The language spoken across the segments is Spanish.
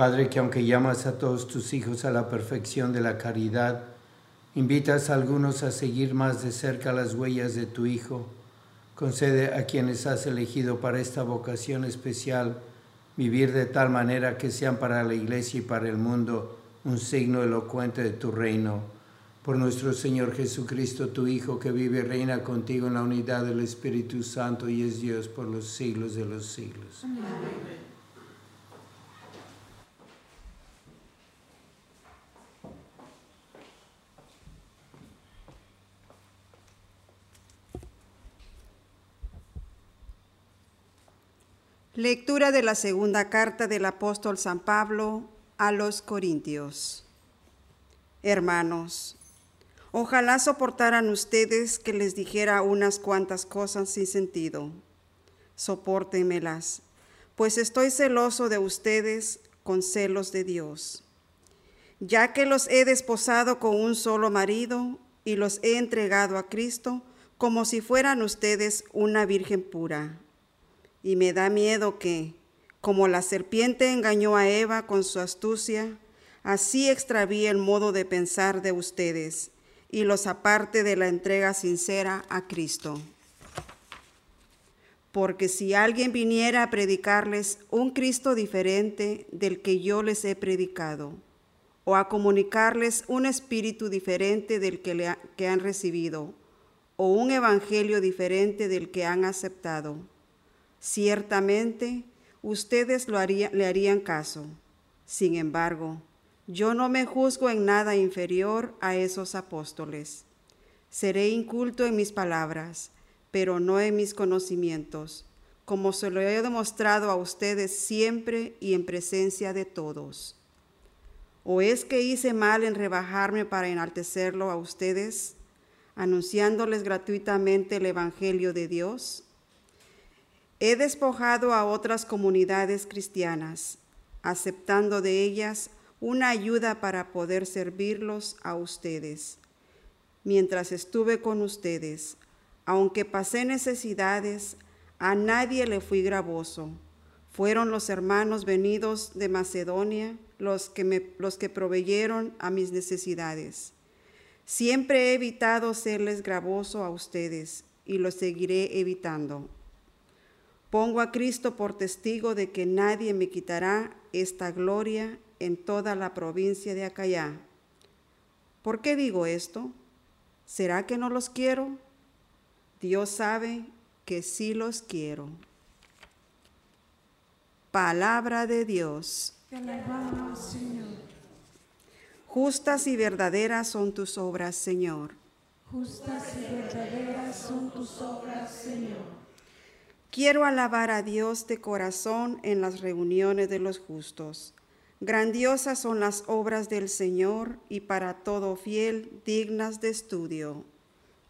Padre, que aunque llamas a todos tus hijos a la perfección de la caridad, invitas a algunos a seguir más de cerca las huellas de tu Hijo, concede a quienes has elegido para esta vocación especial vivir de tal manera que sean para la Iglesia y para el mundo un signo elocuente de tu reino. Por nuestro Señor Jesucristo, tu Hijo, que vive y reina contigo en la unidad del Espíritu Santo y es Dios por los siglos de los siglos. Amén. Lectura de la segunda carta del apóstol San Pablo a los Corintios. Hermanos, ojalá soportaran ustedes que les dijera unas cuantas cosas sin sentido. Sopórtenmelas, pues estoy celoso de ustedes con celos de Dios, ya que los he desposado con un solo marido y los he entregado a Cristo como si fueran ustedes una virgen pura y me da miedo que, como la serpiente engañó a Eva con su astucia, así extravíe el modo de pensar de ustedes y los aparte de la entrega sincera a Cristo. Porque si alguien viniera a predicarles un Cristo diferente del que yo les he predicado, o a comunicarles un espíritu diferente del que, que han recibido, o un evangelio diferente del que han aceptado, Ciertamente, ustedes lo le harían caso. Sin embargo, yo no me juzgo en nada inferior a esos apóstoles. Seré inculto en mis palabras, pero no en mis conocimientos, como se lo he demostrado a ustedes siempre y en presencia de todos. ¿O es que hice mal en rebajarme para enaltecerlo a ustedes, anunciándoles gratuitamente el Evangelio de Dios? He despojado a otras comunidades cristianas, aceptando de ellas una ayuda para poder servirlos a ustedes. Mientras estuve con ustedes, aunque pasé necesidades, a nadie le fui gravoso. Fueron los hermanos venidos de Macedonia los que, me, los que proveyeron a mis necesidades. Siempre he evitado serles gravoso a ustedes y lo seguiré evitando. Pongo a Cristo por testigo de que nadie me quitará esta gloria en toda la provincia de Acayá. ¿Por qué digo esto? ¿Será que no los quiero? Dios sabe que sí los quiero. Palabra de Dios. Señor. Justas y verdaderas son tus obras, Señor. Justas y verdaderas son tus obras, Señor. Quiero alabar a Dios de corazón en las reuniones de los justos. Grandiosas son las obras del Señor y para todo fiel dignas de estudio.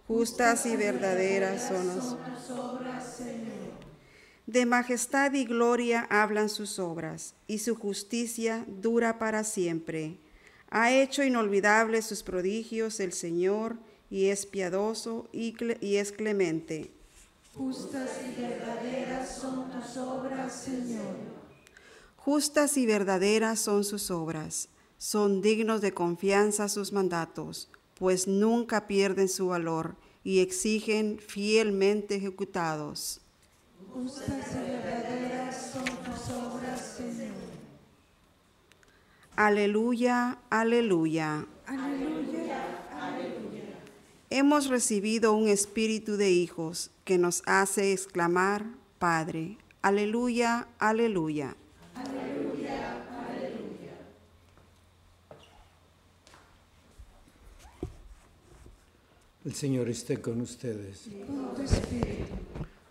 Justas y verdaderas son las obras, Señor. De majestad y gloria hablan sus obras, y su justicia dura para siempre. Ha hecho inolvidables sus prodigios el Señor, y es piadoso y, es clemente Justas y verdaderas son tus obras, Señor. Justas y verdaderas son sus obras. Son dignos de confianza sus mandatos, pues nunca pierden su valor y exigen fielmente ejecutados. Justas y verdaderas son tus obras, Señor. Aleluya, aleluya. Aleluya, Hemos recibido un espíritu de hijos que nos hace exclamar, Padre, aleluya, aleluya. Aleluya, aleluya. El Señor esté con ustedes. Con tu espíritu.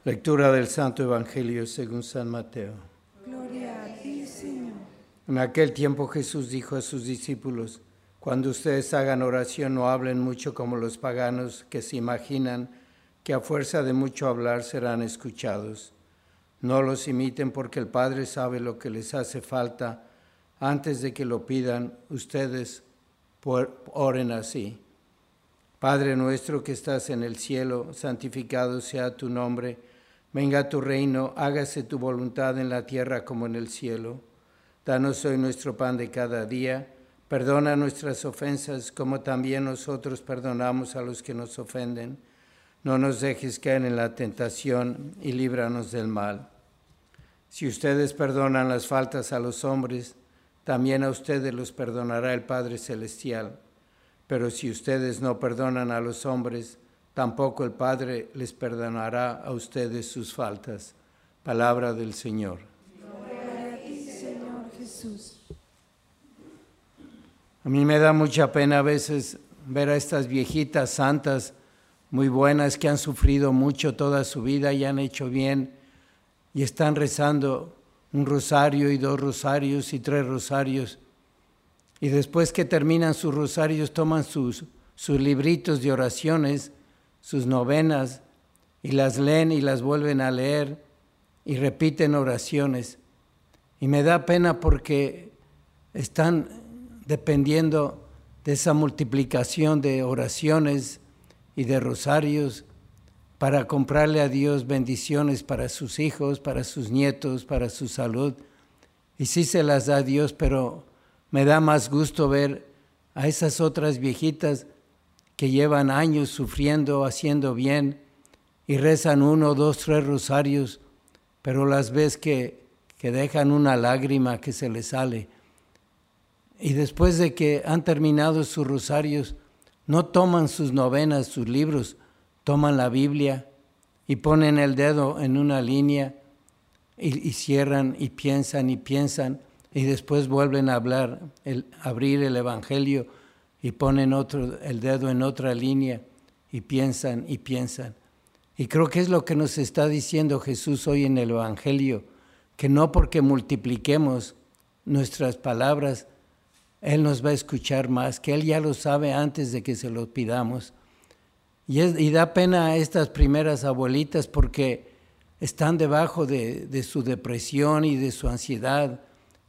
Lectura del Santo Evangelio según San Mateo. Gloria a ti, Señor. En aquel tiempo Jesús dijo a sus discípulos, cuando ustedes hagan oración no hablen mucho como los paganos que se imaginan que a fuerza de mucho hablar serán escuchados. No los imiten porque el Padre sabe lo que les hace falta. Antes de que lo pidan, ustedes oren así. Padre nuestro que estás en el cielo, santificado sea tu nombre. Venga tu reino, hágase tu voluntad en la tierra como en el cielo. Danos hoy nuestro pan de cada día Perdona nuestras ofensas como también nosotros perdonamos a los que nos ofenden. No nos dejes caer en la tentación y líbranos del mal. Si ustedes perdonan las faltas a los hombres, también a ustedes los perdonará el Padre Celestial. Pero si ustedes no perdonan a los hombres, tampoco el Padre les perdonará a ustedes sus faltas. Palabra del Señor. A mí me da mucha pena a veces ver a estas viejitas santas muy buenas que han sufrido mucho toda su vida y han hecho bien y están rezando un rosario y dos rosarios y tres rosarios. Y después que terminan sus rosarios toman sus, sus libritos de oraciones, sus novenas, y las leen y las vuelven a leer y repiten oraciones. Y me da pena porque están dependiendo de esa multiplicación de oraciones y de rosarios para comprarle a Dios bendiciones para sus hijos, para sus nietos, para su salud. Y sí se las da Dios, pero me da más gusto ver a esas otras viejitas que llevan años sufriendo, haciendo bien, y rezan uno, dos, tres rosarios, pero las ves que, que dejan una lágrima que se les sale y después de que han terminado sus rosarios, no toman sus novenas, sus libros, toman la Biblia y ponen el dedo en una línea y, cierran y piensan y piensan y después vuelven a hablar, el, abrir el Evangelio y ponen el dedo en otra línea y piensan y piensan. Y creo que es lo que nos está diciendo Jesús hoy en el Evangelio, que no porque multipliquemos nuestras palabras, Él nos va a escuchar más, que Él ya lo sabe antes de que se lo pidamos. Y, da pena a estas primeras abuelitas porque están debajo de, su depresión y de su ansiedad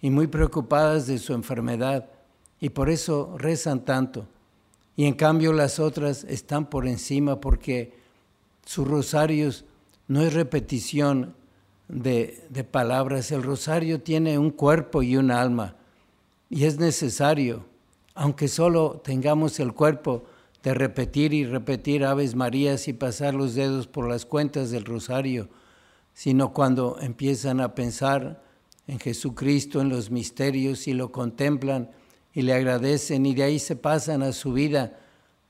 y muy preocupadas de su enfermedad y por eso rezan tanto. Y en cambio las otras están por encima porque sus rosarios no es repetición de, palabras, el rosario tiene un cuerpo y un alma y es necesario, aunque solo tengamos el cuerpo, de repetir y repetir Aves Marías y pasar los dedos por las cuentas del rosario, sino cuando empiezan a pensar en Jesucristo, en los misterios y lo contemplan y le agradecen y de ahí se pasan a su vida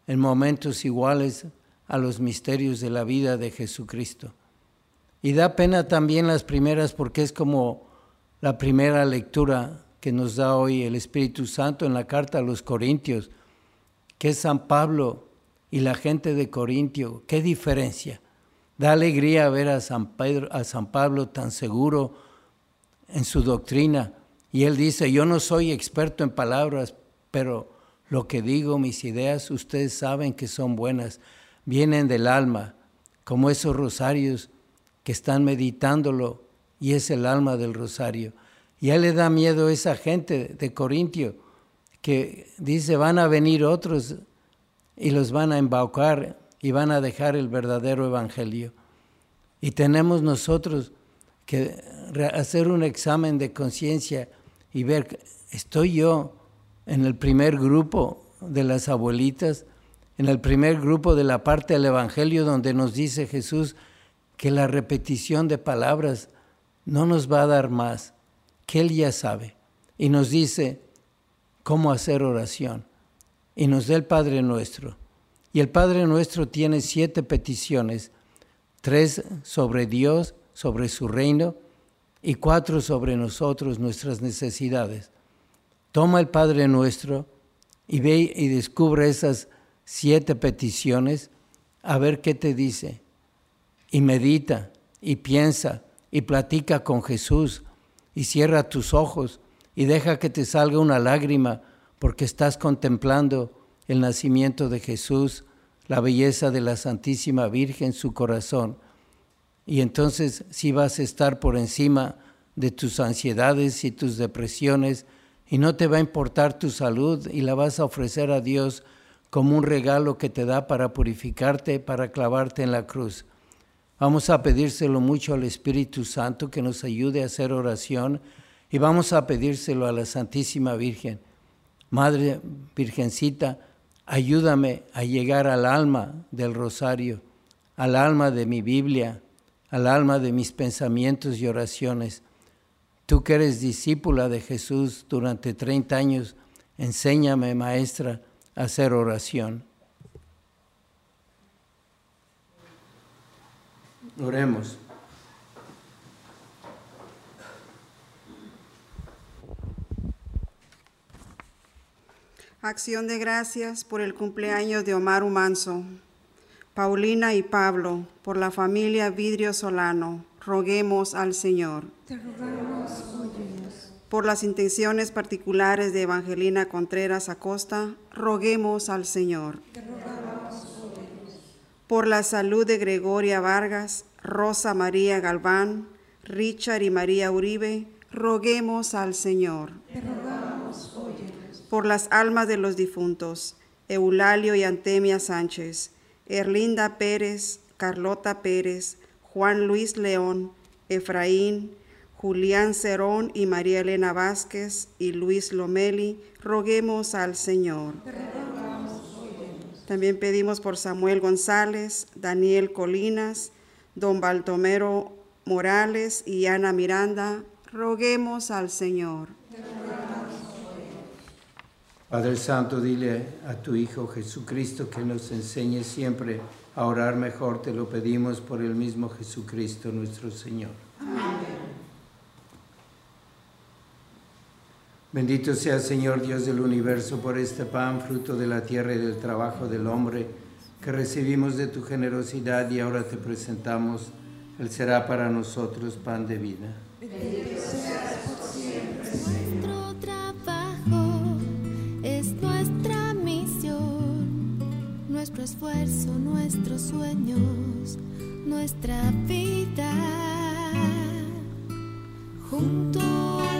en momentos iguales a los misterios de la vida de Jesucristo. Y da pena también las primeras porque es como la primera lectura que nos da hoy el Espíritu Santo en la carta a los Corintios, que es San Pablo y la gente de Corintio, qué diferencia. Da alegría ver a San, Pedro, a San Pablo tan seguro en su doctrina. Y él dice, yo no soy experto en palabras, pero lo que digo, mis ideas, ustedes saben que son buenas, vienen del alma, como esos rosarios que están meditándolo y es el alma del rosario. Y a él le da miedo esa gente de Corintio que dice van a venir otros y los van a embaucar y van a dejar el verdadero evangelio. Y tenemos nosotros que hacer un examen de conciencia y ver, ¿estoy yo en el primer grupo de las abuelitas, en el primer grupo de la parte del Evangelio donde nos dice Jesús que la repetición de palabras no nos va a dar más, Él ya sabe. Y nos dice, cómo hacer oración. Y nos da el Padre Nuestro. Y el Padre Nuestro tiene siete peticiones, tres sobre Dios, sobre su reino, y cuatro sobre nosotros, nuestras necesidades. Toma el Padre Nuestro y ve y descubre esas siete peticiones, a ver qué te dice. Y medita, y piensa, y platica con Jesús, y cierra tus ojos y deja que te salga una lágrima porque estás contemplando el nacimiento de Jesús, la belleza de la Santísima Virgen, su corazón. Y entonces sí vas a estar por encima de tus ansiedades y tus depresiones y no te va a importar tu salud y la vas a ofrecer a Dios como un regalo que te da para purificarte, para clavarte en la cruz. Vamos a pedírselo mucho al Espíritu Santo que nos ayude a hacer oración y vamos a pedírselo a la Santísima Virgen. Madre Virgencita, ayúdame a llegar al alma del rosario, al alma de mi Biblia, al alma de mis pensamientos y oraciones. Tú que eres discípula de Jesús durante 30 años, enséñame, maestra, a hacer oración. Oremos. Acción de gracias por el cumpleaños de Omar Humanzo, Paulina y Pablo, por la familia Vidrio Solano. Roguemos al Señor. Te rogamos, Por las intenciones particulares de Evangelina Contreras Acosta, roguemos al Señor. Te rogamos, Por la salud de Gregoria Vargas, Rosa María Galván, Richard y María Uribe, roguemos al Señor. Te rogamos, por las almas de los difuntos, Eulalio y Antemia Sánchez, Erlinda Pérez, Carlota Pérez, Juan Luis León, Efraín, Julián Cerón y María Elena Vázquez y Luis Lomeli, roguemos al Señor. También pedimos por Samuel González, Daniel Colinas, don Baltomero Morales y Ana Miranda, roguemos al Señor. Padre Santo, dile a tu Hijo Jesucristo que nos enseñe siempre a orar mejor. Te lo pedimos por el mismo Jesucristo nuestro Señor. Amén. Bendito sea Señor Dios del universo por este pan, fruto de la tierra y del trabajo del hombre. Que recibimos de tu generosidad y ahora te presentamos, Él será para nosotros pan de vida. Nuestro trabajo es nuestra misión, nuestro esfuerzo, nuestros sueños, nuestra vida. Junto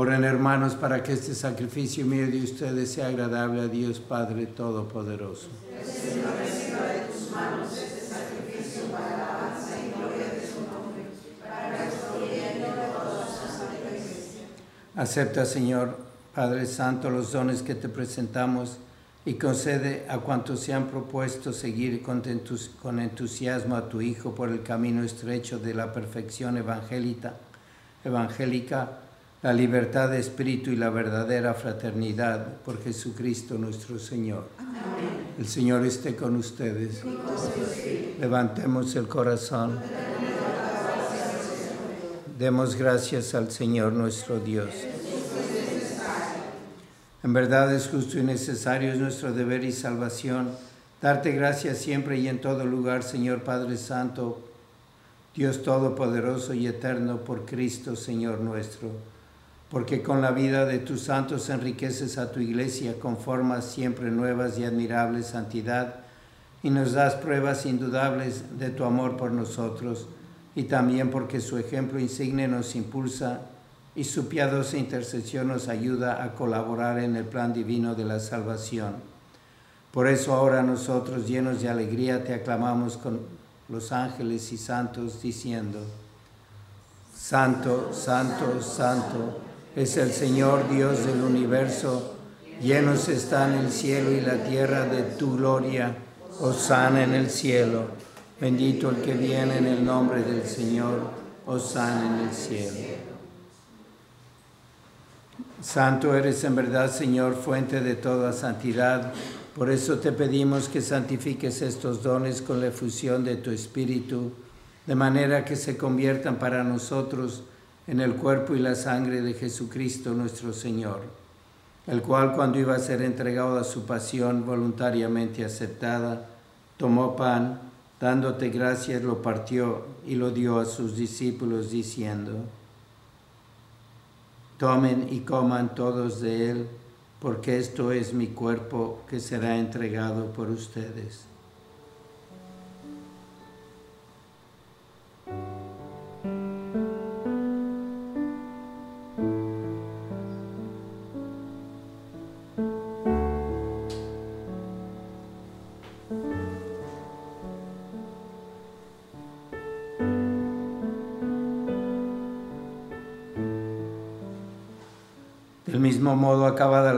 Oren hermanos para que este sacrificio mío de ustedes sea agradable a Dios Padre Todopoderoso. Acepta, Señor Padre Santo, los dones que te presentamos y concede a cuantos se han propuesto seguir con, con entusiasmo a tu Hijo por el camino estrecho de la perfección evangélica, evangélica, la libertad de espíritu y la verdadera fraternidad por Jesucristo nuestro Señor. El Señor esté con ustedes. Levantemos el corazón. Demos gracias al Señor nuestro Dios. En verdad es justo y necesario, es nuestro deber y salvación, darte gracias siempre y en todo lugar, Señor Padre Santo, Dios Todopoderoso y Eterno, por Cristo, Señor nuestro, porque con la vida de tus santos enriqueces a tu iglesia, conformas siempre nuevas y admirables santidad, y nos das pruebas indudables de tu amor por nosotros, y también porque su ejemplo insigne nos impulsa y su piadosa intercesión nos ayuda a colaborar en el plan divino de la salvación. Por eso ahora nosotros, llenos de alegría, te aclamamos con los ángeles y santos, diciendo, Santo, Santo, Santo, es el Señor Dios del universo, llenos están el cielo y la tierra de tu gloria, Osana en el cielo, bendito el que viene en el nombre del Señor, Osana en el cielo. Santo eres en verdad, Señor, fuente de toda santidad. Por eso te pedimos que santifiques estos dones con la efusión de tu Espíritu, de manera que se conviertan para nosotros en el cuerpo y la sangre de Jesucristo nuestro Señor, el cual cuando iba a ser entregado a su pasión voluntariamente aceptada, tomó pan, dándote gracias, lo partió y lo dio a sus discípulos, diciendo, Tomen y coman todos de él, porque esto es mi cuerpo que será entregado por ustedes.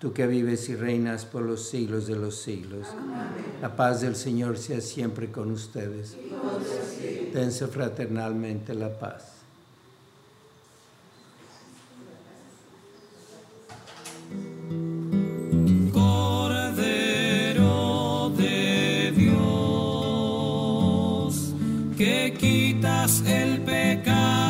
tú que vives y reinas por los siglos de los siglos. La paz del Señor sea siempre con ustedes. Dense fraternalmente la paz. Cordero de Dios, que quitas el pecado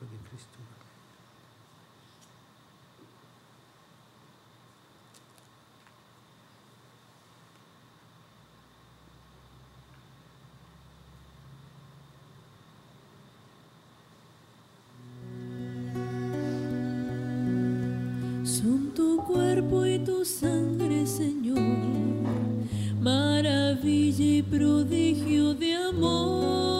maravilla y prodigio de amor,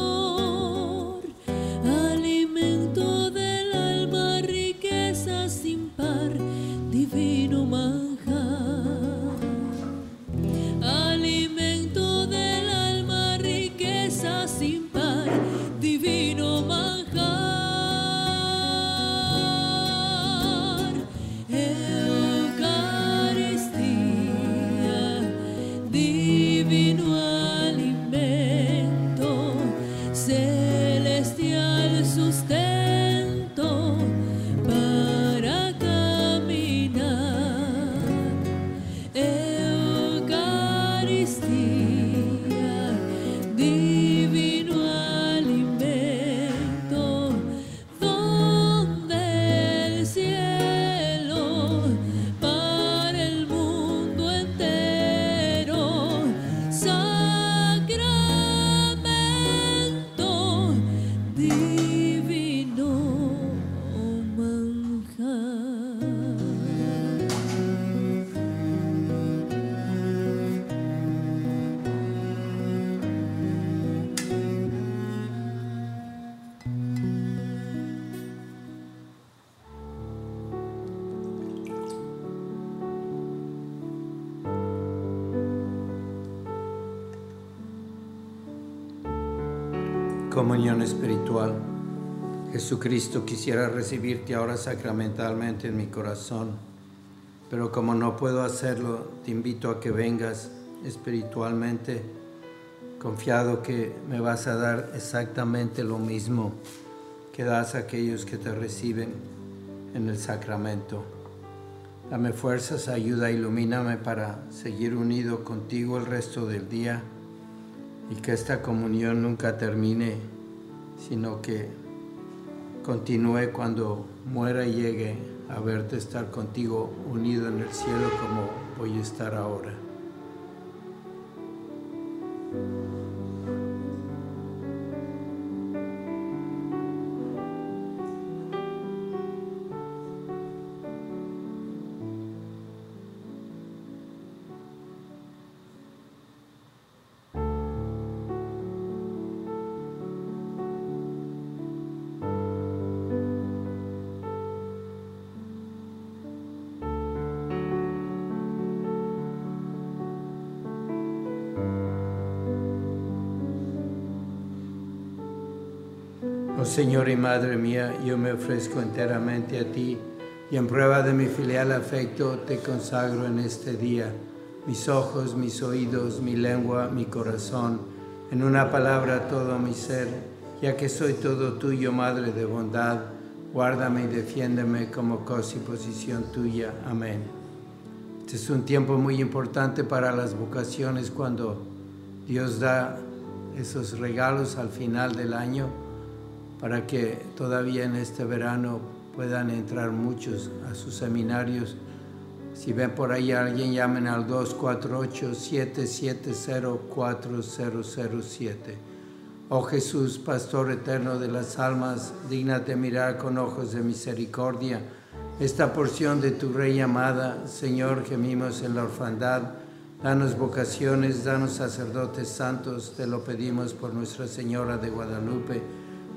Comunión espiritual. Jesucristo quisiera recibirte ahora sacramentalmente en mi corazón, pero como no puedo hacerlo, te invito a que vengas espiritualmente, confiado que me vas a dar exactamente lo mismo que das a aquellos que te reciben en el sacramento. Dame fuerzas, ayuda, ilumíname para seguir unido contigo el resto del día y que esta comunión nunca termine, sino que continúe cuando muera y llegue a verte estar contigo unido en el cielo como voy a estar ahora. Oh Señor y Madre mía, yo me ofrezco enteramente a ti y en prueba de mi filial afecto te consagro en este día mis ojos, mis oídos, mi lengua, mi corazón, en una palabra todo mi ser, ya que soy todo tuyo, Madre de bondad, guárdame y defiéndeme como cosa y posición tuya. Amén. Este es un tiempo muy importante para las vocaciones cuando Dios da esos regalos al final del año para que todavía en este verano puedan entrar muchos a sus seminarios. Si ven por ahí a alguien, llamen al 248-770-4007. Oh Jesús, Pastor eterno de las almas, dígnate mirar con ojos de misericordia esta porción de tu Rey amada. Señor, gemimos en la orfandad. Danos vocaciones, danos sacerdotes santos, te lo pedimos por Nuestra Señora de Guadalupe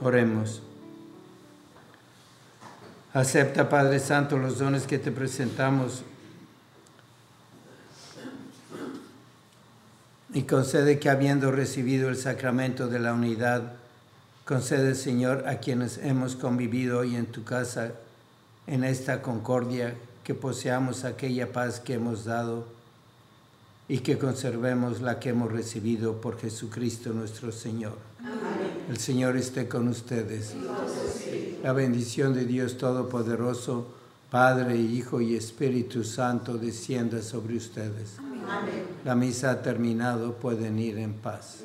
Oremos. Acepta, Padre Santo, los dones que te presentamos y concede que habiendo recibido el sacramento de la unidad, concede, Señor, a quienes hemos convivido hoy en tu casa, en esta concordia, que poseamos aquella paz que hemos dado y que conservemos la que hemos recibido por Jesucristo nuestro Señor. Amén. El Señor esté con ustedes. La bendición de Dios Todopoderoso, Padre, Hijo y Espíritu Santo, descienda sobre ustedes. Amén. La misa ha terminado, pueden ir en paz.